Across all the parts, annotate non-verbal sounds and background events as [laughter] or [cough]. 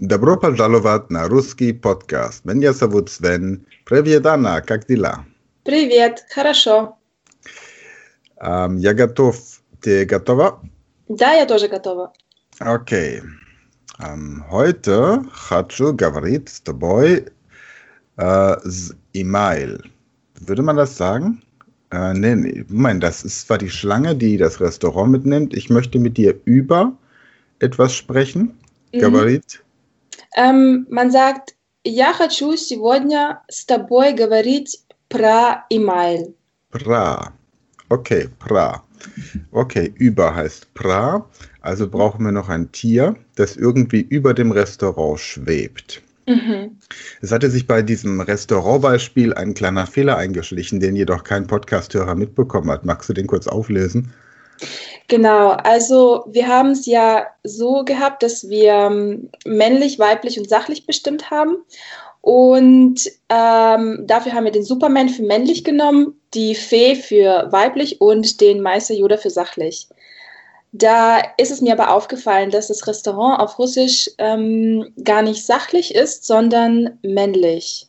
Добро пожаловать на русский подкаст. Меня зовут Свен. Привет, Анна, как дела? Привет, хорошо. Ähm, я готов. Ты готова? Да, я тоже готова. Okay. Ähm, heute хочу говорить с тобой äh, с Email. Würde man das sagen? Äh, nee, nee, Moment, das ist zwar die Schlange, die das Restaurant mitnimmt. Ich möchte mit dir über etwas sprechen. Mhm. Говорить. Ähm, man sagt, я хочу сегодня с тобой говорить про email. Pra. Okay, pra. Okay, über heißt pra. Also brauchen wir noch ein Tier, das irgendwie über dem Restaurant schwebt. Mhm. Es hatte sich bei diesem Restaurantbeispiel ein kleiner Fehler eingeschlichen, den jedoch kein Podcasthörer mitbekommen hat. Magst du den kurz auflösen? Genau, also wir haben es ja so gehabt, dass wir ähm, männlich, weiblich und sachlich bestimmt haben. Und ähm, dafür haben wir den Superman für männlich genommen, die Fee für weiblich und den Meister Yoda für sachlich. Da ist es mir aber aufgefallen, dass das Restaurant auf Russisch ähm, gar nicht sachlich ist, sondern männlich,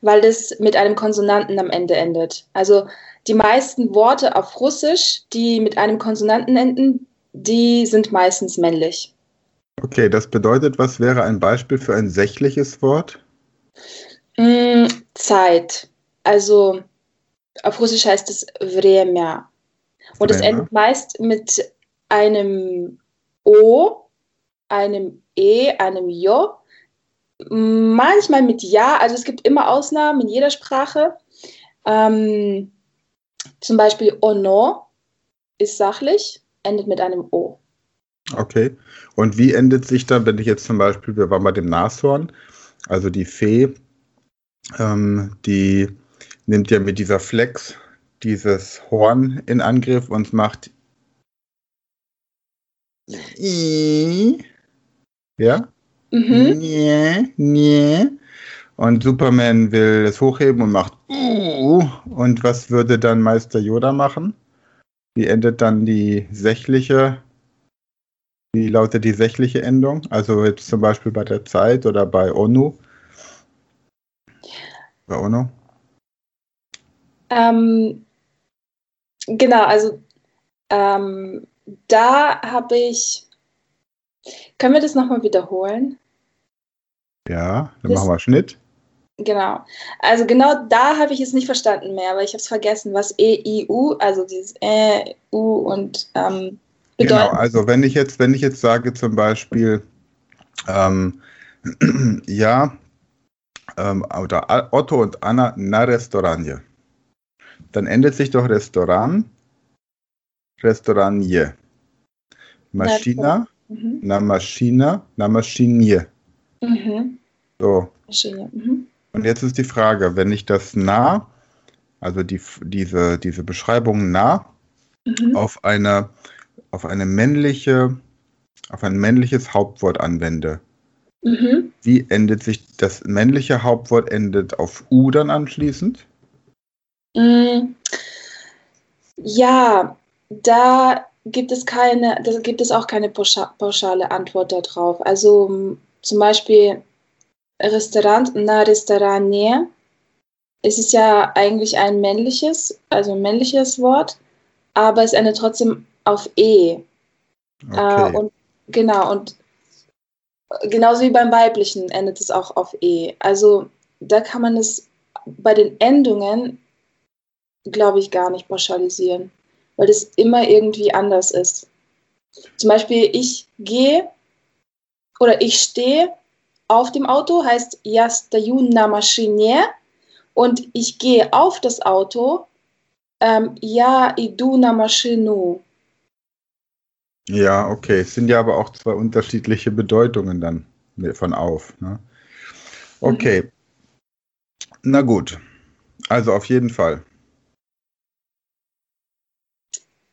weil das mit einem Konsonanten am Ende endet. Also die meisten Worte auf Russisch, die mit einem Konsonanten enden, die sind meistens männlich. Okay, das bedeutet, was wäre ein Beispiel für ein sächliches Wort? Mm, Zeit. Also auf Russisch heißt es Vremya. Und es endet meist mit einem O, einem E, einem Jo, manchmal mit Ja. Also es gibt immer Ausnahmen in jeder Sprache. Ähm, zum Beispiel Ono ist sachlich, endet mit einem O. Okay. Und wie endet sich dann, wenn ich jetzt zum Beispiel, wir waren bei dem Nashorn, also die Fee, ähm, die nimmt ja mit dieser Flex dieses Horn in Angriff und macht I. ja, Mhm. nee, nee. Und Superman will es hochheben und macht uh. Und was würde dann Meister Yoda machen? Wie endet dann die sächliche wie lautet die sächliche Endung? Also jetzt zum Beispiel bei der Zeit oder bei ONU? Bei ONU? Ähm, genau, also ähm, da habe ich. Können wir das nochmal wiederholen? Ja, dann Das- machen wir Schnitt. Genau. Also genau da habe ich es nicht verstanden mehr, weil ich habe es vergessen, was E, I, U, also dieses Ä, U und ähm, Genau, bedeutet. also wenn ich jetzt, wenn ich jetzt sage zum Beispiel, ähm, [clears throat] ja, ähm, oder Otto und Anna na Restauranie, dann endet sich doch Restaurant, Restauranie. Maschina, Mhm. na Maschina, na Maschinie. Mhm. So, Maschine. Mhm. Und jetzt ist die Frage, wenn ich das nah, also die, diese, diese Beschreibung nah Mhm. auf eine, auf eine männliche, auf ein männliches Hauptwort anwende, Mhm. wie endet sich das männliche Hauptwort endet auf U dann anschließend? Mm, Ja, da gibt es keine, da gibt es auch keine pauscha- pauschale Antwort darauf. Also m, zum Beispiel Restaurant na Restauranie. Es ist ja eigentlich ein männliches, also ein männliches Wort, aber es endet trotzdem auf E. Äh, Okay. und genau, und genauso wie beim weiblichen endet es auch auf E. Also da kann man es bei den Endungen, glaube ich, gar nicht pauschalisieren, weil das immer irgendwie anders ist. Zum Beispiel, ich gehe oder ich stehe auf dem Auto, heißt я стою на машине und ich gehe auf das Auto, ähm, я иду на машину. Ja, okay. Es sind ja aber auch zwei unterschiedliche Bedeutungen dann von auf. Ne? Okay. Na gut. Also auf jeden Fall.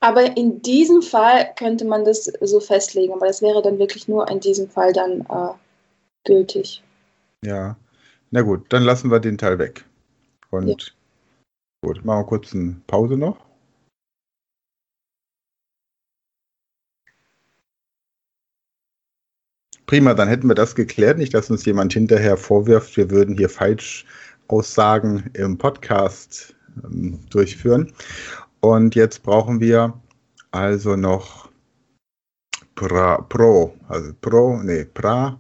Aber in diesem Fall könnte man das so festlegen, aber das wäre dann wirklich nur in diesem Fall dann äh, gültig. Ja. Na gut, dann lassen wir den Teil weg. Und Ja. gut, machen wir kurz eine Pause noch. Prima, dann hätten wir das geklärt. Nicht, dass uns jemand hinterher vorwirft, wir würden hier Falschaussagen im Podcast ähm, durchführen. Und jetzt brauchen wir also noch pra, Pro, also Pro, nee, Pra.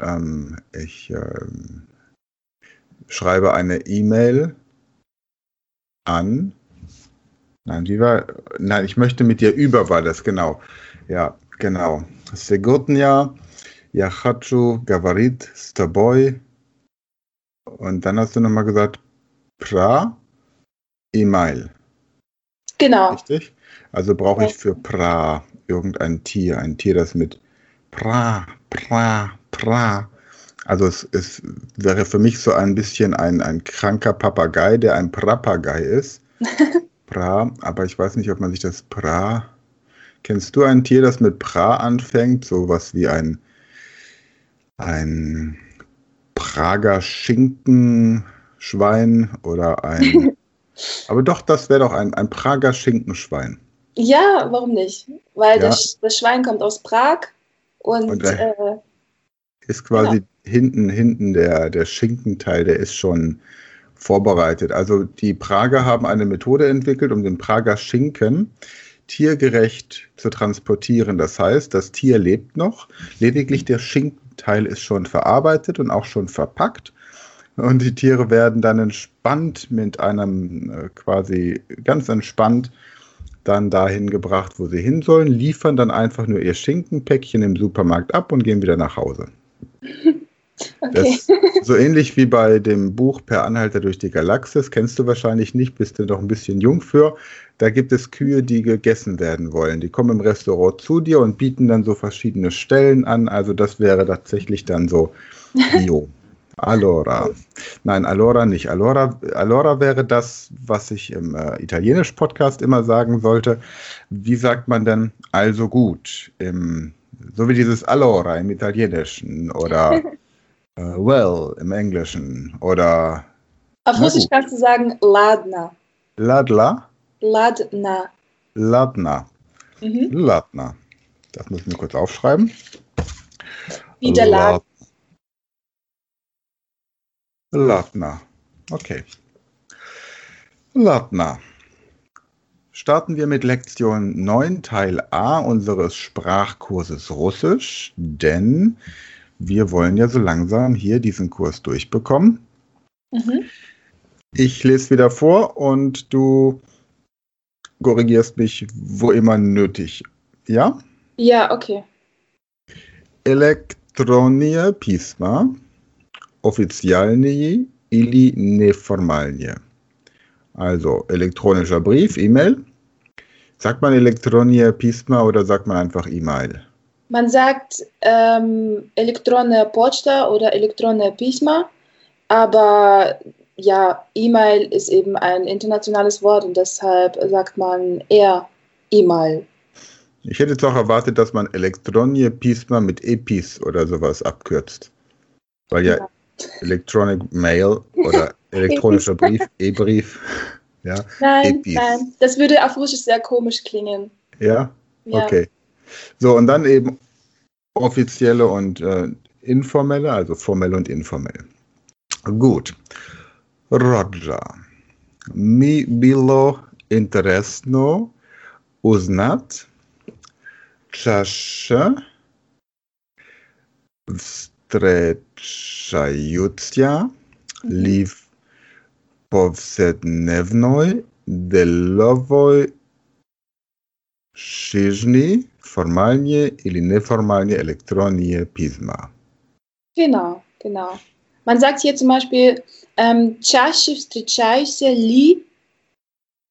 Ähm, ich ähm, schreibe eine E-Mail an. Nein, wie war? Nein, ich möchte mit dir über war das, genau. Ja, genau. Segotnia, Yachachu, Gavarit, Staboy. Und dann hast du nochmal gesagt, Pra, E-Mail. Genau. Richtig? Also brauche ich für Pra irgendein Tier, ein Tier, das mit Pra, Pra, Pra. Also es, es wäre für mich so ein bisschen ein, ein kranker Papagei, der ein Prapagei ist. [laughs] pra, aber ich weiß nicht, ob man sich das Pra. Kennst du ein Tier, das mit Pra anfängt? Sowas wie ein, ein Prager Schinkenschwein oder ein. [laughs] aber doch, das wäre doch ein, ein Prager Schinkenschwein. Ja, warum nicht? Weil ja. das, das Schwein kommt aus Prag und, und äh, ist quasi genau. hinten, hinten der, der Schinkenteil, der ist schon vorbereitet. Also die Prager haben eine Methode entwickelt, um den Prager Schinken tiergerecht zu transportieren. Das heißt, das Tier lebt noch, lediglich der Schinkenteil ist schon verarbeitet und auch schon verpackt. Und die Tiere werden dann entspannt mit einem äh, quasi ganz entspannt dann dahin gebracht, wo sie hin sollen, liefern dann einfach nur ihr Schinkenpäckchen im Supermarkt ab und gehen wieder nach Hause. [laughs] Okay. Das, so ähnlich wie bei dem Buch Per Anhalter durch die Galaxis, kennst du wahrscheinlich nicht, bist du noch ein bisschen jung für. Da gibt es Kühe, die gegessen werden wollen. Die kommen im Restaurant zu dir und bieten dann so verschiedene Stellen an. Also das wäre tatsächlich dann so Bio. [laughs] Allora. Nein, Allora nicht. Allora, Allora wäre das, was ich im äh, Italienisch-Podcast immer sagen sollte. Wie sagt man denn also gut? Im, so wie dieses Allora im Italienischen oder [laughs] äh, well im Englischen oder. Auf Russisch kannst du sagen Ladna. Ladla? Ladna. Ladna. Mhm. Ladna. Das müssen wir kurz aufschreiben. Wie der Laden. Latna. Okay. Latna. Starten wir mit Lektion 9, Teil A unseres Sprachkurses Russisch, denn wir wollen ja so langsam hier diesen Kurs durchbekommen. Mhm. Ich lese wieder vor und du korrigierst mich, wo immer nötig. Ja? Ja, okay. Elektronie Pisma oficjalnie ili neformalnie. Also elektronischer Brief, E-Mail. Sagt man elektronie Pisma oder sagt man einfach E-Mail? Man sagt ähm, elektronische Posta oder elektronische Pisma, aber ja, E-Mail ist eben ein internationales Wort und deshalb sagt man eher E-Mail. Ich hätte jetzt auch erwartet, dass man Elektronie Pisma mit EPIS oder sowas abkürzt. Weil ja, ja Electronic Mail oder [laughs] elektronischer Brief, E-Brief. Ja, nein, e nein, das würde auf Russisch sehr komisch klingen. Ja? ja? Okay. So, und dann eben offizielle und äh, informelle, also formell und informell. Gut. Roger. Mi bilo interesno uznat, чаще встречаются ли в повседневной деловой жизни формальные или неформальные электронные письма. Genau, genau. Man sagt hier zum Beispiel, ähm, чаще встречаешься ли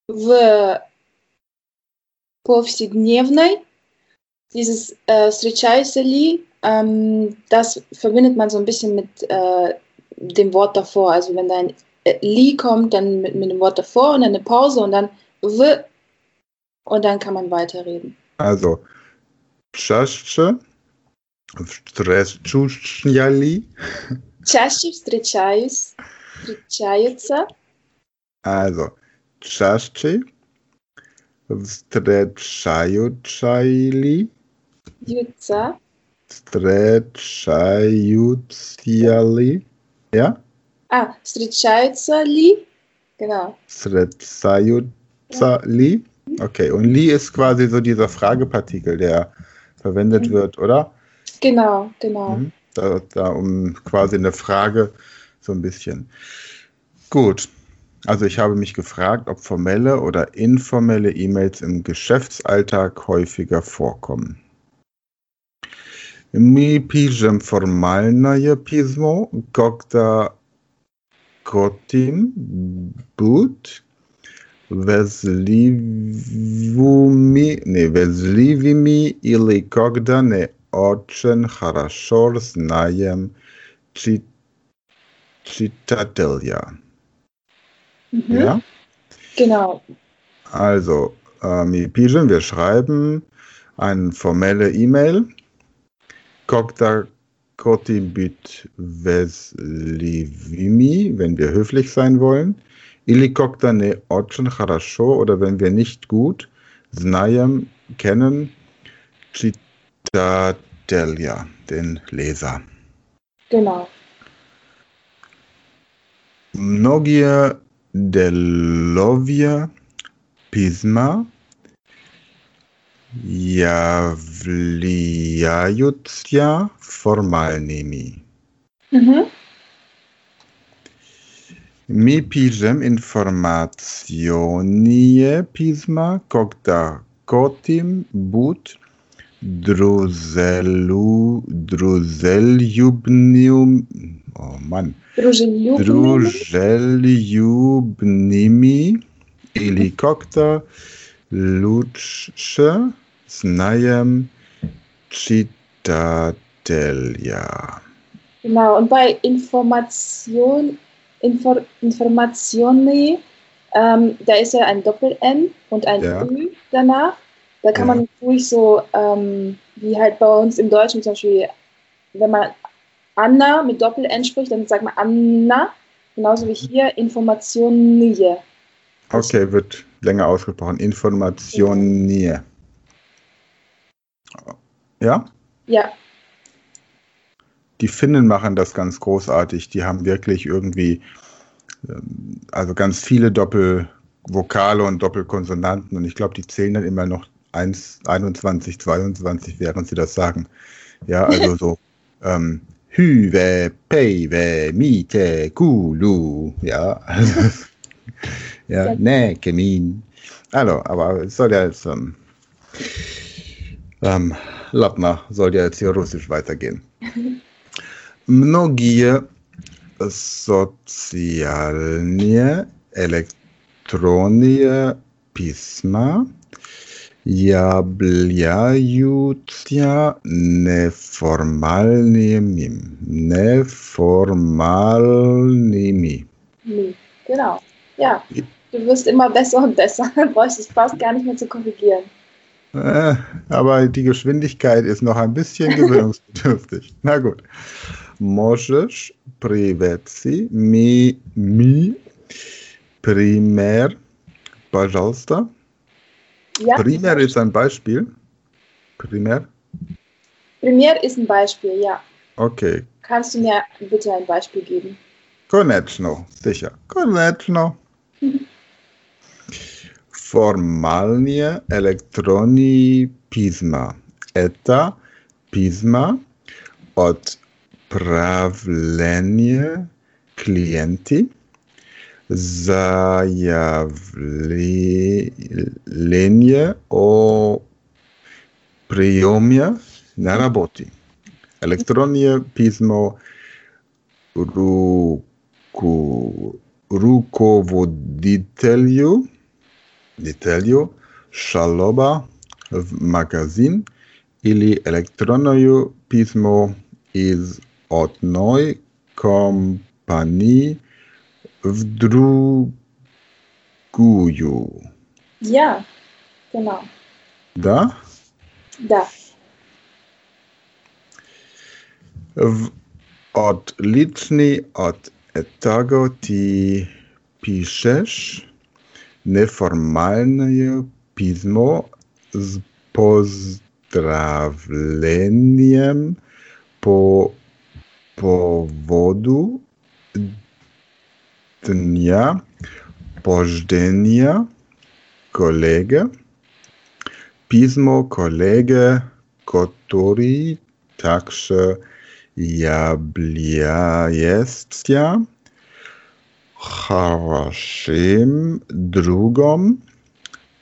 в повседневной. Dieses äh, встречаешься ли ähm, das verbindet man so ein bisschen mit äh, dem Wort davor. Also wenn da ein äh, Li kommt, dann mit, mit dem Wort davor und dann eine Pause und dann W und dann kann man weiterreden. Also чаще встречали. Чаще встречаюсь. Встречаются. Also чаще встречаются. Юца. Streczajutjali. Ja? Ah, встречаются ли? Genau. Streczajutjali. Okay, und li ist quasi so dieser Fragepartikel, der verwendet Mhm. wird, oder? Genau, genau. Mhm. Da, da um quasi eine Frage so ein bisschen. Gut. Also ich habe mich gefragt, ob formelle oder informelle E-Mails im Geschäftsalltag häufiger vorkommen. Мы пишем формальное письмо, когда Kotim, But, Weslivumi, nie, Weslivimi ili kogda ne očen harašor znajem čit, čitatelja. Mhm. Ja? Genau. Also, äh, mi pigen, wir schreiben eine formelle E-Mail. Kogda Kotibit Veslivimi, wenn wir höflich sein wollen. Ilikokta ne Otschen Harasho oder wenn wir nicht gut Znayem kennen. Chitatelia, den Leser. Genau. Mnogie delovie pisma являются формальными. Mhm. Мы пишем информационные письма, когда хотим быть друзелю, друзельюбным, о, Mann, Дружелюбными. дружелюбными или как-то лучше Znajem Chitatelia. Genau, und bei Information, Infor, Informationi, ähm, da ist ja ein Doppel-N und ein ja. Ü danach. Da kann ja. man ruhig so, ähm, wie halt bei uns im Deutschen zum Beispiel, wenn man Anna mit Doppel-N spricht, dann sagt man Anna, genauso wie hier Informationi. Okay, wird länger ausgesprochen. Informationi. Ja. Ja, Die Finnen machen das ganz großartig. Die haben wirklich irgendwie, ähm, also ganz viele Doppelvokale und Doppelkonsonanten. Und ich glaube, die zählen dann immer noch 1, 21, 22, während sie das sagen. Ja, also [laughs] so ähm, Hüwe, Peiwe, Miete, Kulu. Ja, also, [laughs] ja, Ja. ne, Kemin. Also, aber es soll ja jetzt, ähm, ähm, Latna soll ja jetzt hier russisch weitergehen. Многие социальные электронные письма являются неформальными. Неформальными. nie. Genau. Ja, du wirst immer besser und besser. Du brauchst es fast gar nicht mehr zu korrigieren. Äh, aber die Geschwindigkeit ist noch ein bisschen gewöhnungsbedürftig. [laughs] Na gut. Możesz привести ми, ми пример, пожалуйста. Ja, Primär ist ein Beispiel. Primär? Primär ist ein Beispiel, ja. Okay. Kannst du mir bitte ein Beispiel geben? Konečno, sicher. [laughs] формалния електрони писма, Ета писма од правление клиенти зајавление о пријомја на работи. Електронија писмо руку, руководителју detalju szaloba w magazin ili elektronoju pismo, iz odnoj kompaniji w druguju. Ja, genau. Da? Da. W odliczni od tego ty piszesz? neformalne pismo z pozdrawleniem po powodu dnia pożdenia kolega. Pismo kolega, który także ja jest ja. хорошим другом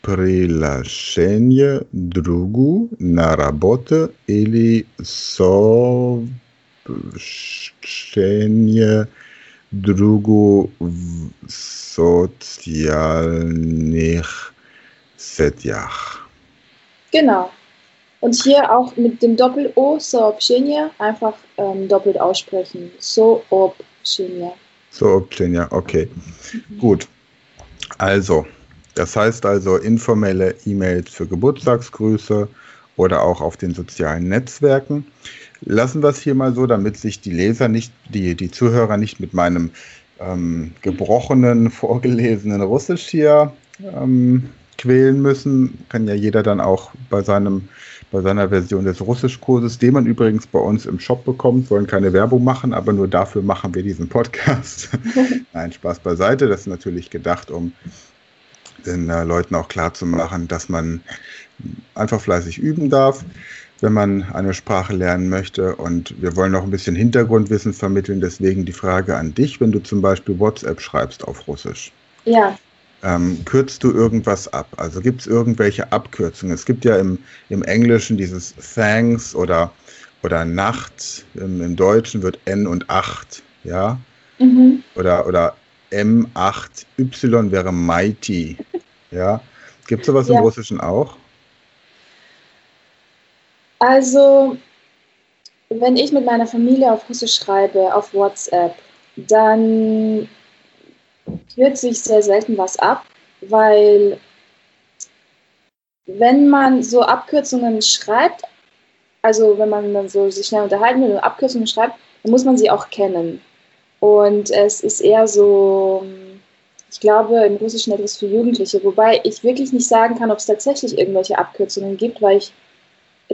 приглашение другу на работу или сообщение другу в soziальных сетях. Genau. Und hier auch mit dem Doppel-O, Soobschinia, einfach ähm, doppelt aussprechen. Soobschinia. Soobschinia, okay. Mhm. Gut. Also, das heißt also informelle E-Mails für Geburtstagsgrüße oder auch auf den sozialen Netzwerken. Lassen wir es hier mal so, damit sich die Leser nicht, die, die Zuhörer nicht mit meinem ähm, gebrochenen, [laughs] vorgelesenen Russisch hier ähm, quälen müssen. Kann ja jeder dann auch bei seinem bei seiner Version des Russischkurses, den man übrigens bei uns im Shop bekommt, wollen keine Werbung machen, aber nur dafür machen wir diesen Podcast. [laughs] Nein, Spaß beiseite. Das ist natürlich gedacht, um den äh, Leuten auch klar zu machen, dass man einfach fleißig üben darf, wenn man eine Sprache lernen möchte. Und wir wollen noch ein bisschen Hintergrundwissen vermitteln. Deswegen die Frage an dich, wenn du zum Beispiel WhatsApp schreibst auf Russisch. Ja. Ähm, kürzt du irgendwas ab? Also gibt es irgendwelche Abkürzungen? Es gibt ja im, im Englischen dieses Thanks oder, oder Nacht. Im, Im, Deutschen wird N und 8, ja? Mhm. Oder, oder M8, Y wäre Mighty, [laughs] ja? Gibt es sowas ja. im Russischen auch? Also, wenn ich mit meiner Familie auf Russisch schreibe, auf WhatsApp, dann führt sich sehr selten was ab, weil wenn man so Abkürzungen schreibt, also wenn man dann so sich schnell unterhalten will und Abkürzungen schreibt, dann muss man sie auch kennen. Und es ist eher so, ich glaube, im Russischen etwas für Jugendliche, wobei ich wirklich nicht sagen kann, ob es tatsächlich irgendwelche Abkürzungen gibt, weil ich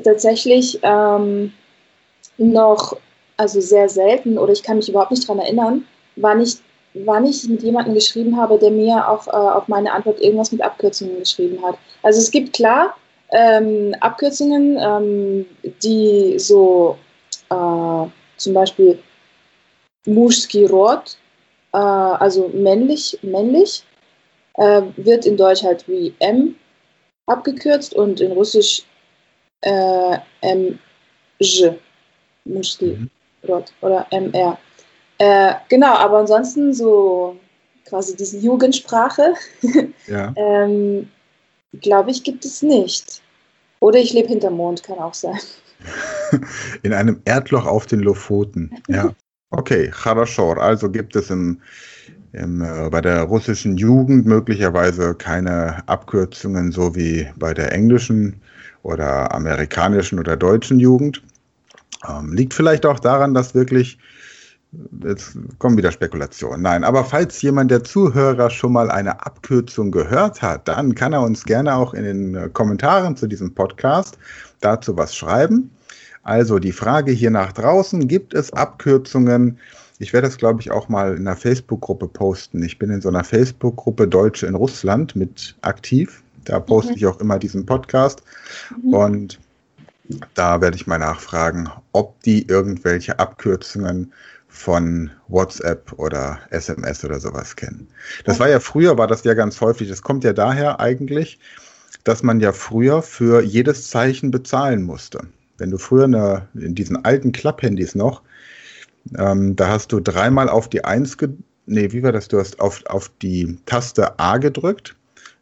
tatsächlich ähm, noch, also sehr selten, oder ich kann mich überhaupt nicht daran erinnern, wann ich wann ich mit jemandem geschrieben habe, der mir auch äh, auf meine Antwort irgendwas mit Abkürzungen geschrieben hat. Also es gibt klar ähm, Abkürzungen, ähm, die so äh, zum Beispiel Muschki Rot, äh, also männlich, männlich, äh, wird in Deutsch halt wie M abgekürzt und in Russisch äh, MJ, Muschki mhm. Rot oder MR. Äh, genau, aber ansonsten so quasi diese Jugendsprache, ja. [laughs] ähm, glaube ich, gibt es nicht. Oder ich lebe hinterm Mond, kann auch sein. [laughs] In einem Erdloch auf den Lofoten, ja. [laughs] Okay, Charashor. Also gibt es im, im, äh, bei der russischen Jugend möglicherweise keine Abkürzungen, so wie bei der englischen oder amerikanischen oder deutschen Jugend. Ähm, liegt vielleicht auch daran, dass wirklich Jetzt kommen wieder Spekulationen. Nein, aber falls jemand der Zuhörer schon mal eine Abkürzung gehört hat, dann kann er uns gerne auch in den äh, Kommentaren zu diesem Podcast dazu was schreiben. Also die Frage hier nach draußen, gibt es Abkürzungen? Ich werde das, glaube ich, auch mal in einer Facebook-Gruppe posten. Ich bin in so einer Facebook-Gruppe Deutsche in Russland mit aktiv. Da poste mhm. ich auch immer diesen Podcast. Mhm. Und da werde ich mal nachfragen, ob die irgendwelche Abkürzungen von WhatsApp oder SMS oder sowas kennen. Das war ja früher, war das ja ganz häufig. Das kommt ja daher eigentlich, dass man ja früher für jedes Zeichen bezahlen musste. Wenn du früher eine, in diesen alten Klapphandys noch, ähm, da hast du dreimal auf die Eins, nee, wie war das? Du hast auf, auf die Taste A gedrückt.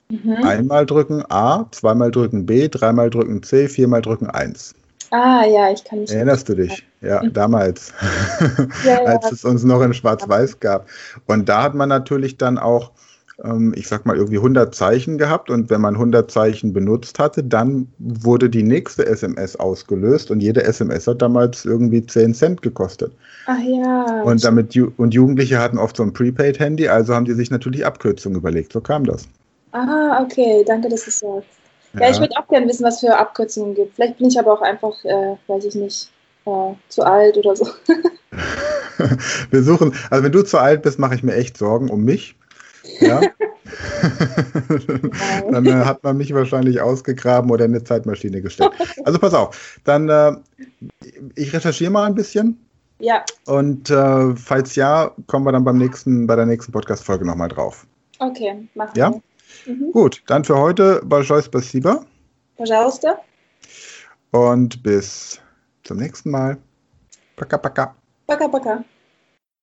Mhm. Einmal drücken A, zweimal drücken B, dreimal drücken C, viermal drücken 1. Ah, ja, ich kann mich. Erinnerst du dich? Ja, mhm. damals, [laughs] ja, ja. als es uns noch in Schwarz-Weiß gab. Und da hat man natürlich dann auch, ähm, ich sag mal, irgendwie 100 Zeichen gehabt. Und wenn man 100 Zeichen benutzt hatte, dann wurde die nächste SMS ausgelöst. Und jede SMS hat damals irgendwie 10 Cent gekostet. Ach ja. Und, damit, und Jugendliche hatten oft so ein Prepaid-Handy, also haben die sich natürlich Abkürzungen überlegt. So kam das. Ah, okay, danke, dass du sagst. Ja, ja ich würde auch gerne wissen, was für Abkürzungen gibt. Vielleicht bin ich aber auch einfach, äh, weiß ich nicht, äh, zu alt oder so. [laughs] Wir suchen, also wenn du zu alt bist, mache ich mir echt Sorgen um mich. Ja. [laughs] [laughs] dann äh, hat man mich wahrscheinlich ausgegraben oder in eine Zeitmaschine gestellt. Also pass auf, dann äh, ich recherchiere mal ein bisschen. Ja. Und äh, falls ja, kommen wir dann beim nächsten, bei der nächsten Podcast-Folge nochmal drauf. Okay, machen ja? wir. Mhm. Gut, dann für heute Большое спасибо. Пожалуйста. Und bis zum nächsten Mal. Paka, paka. Paka, paka.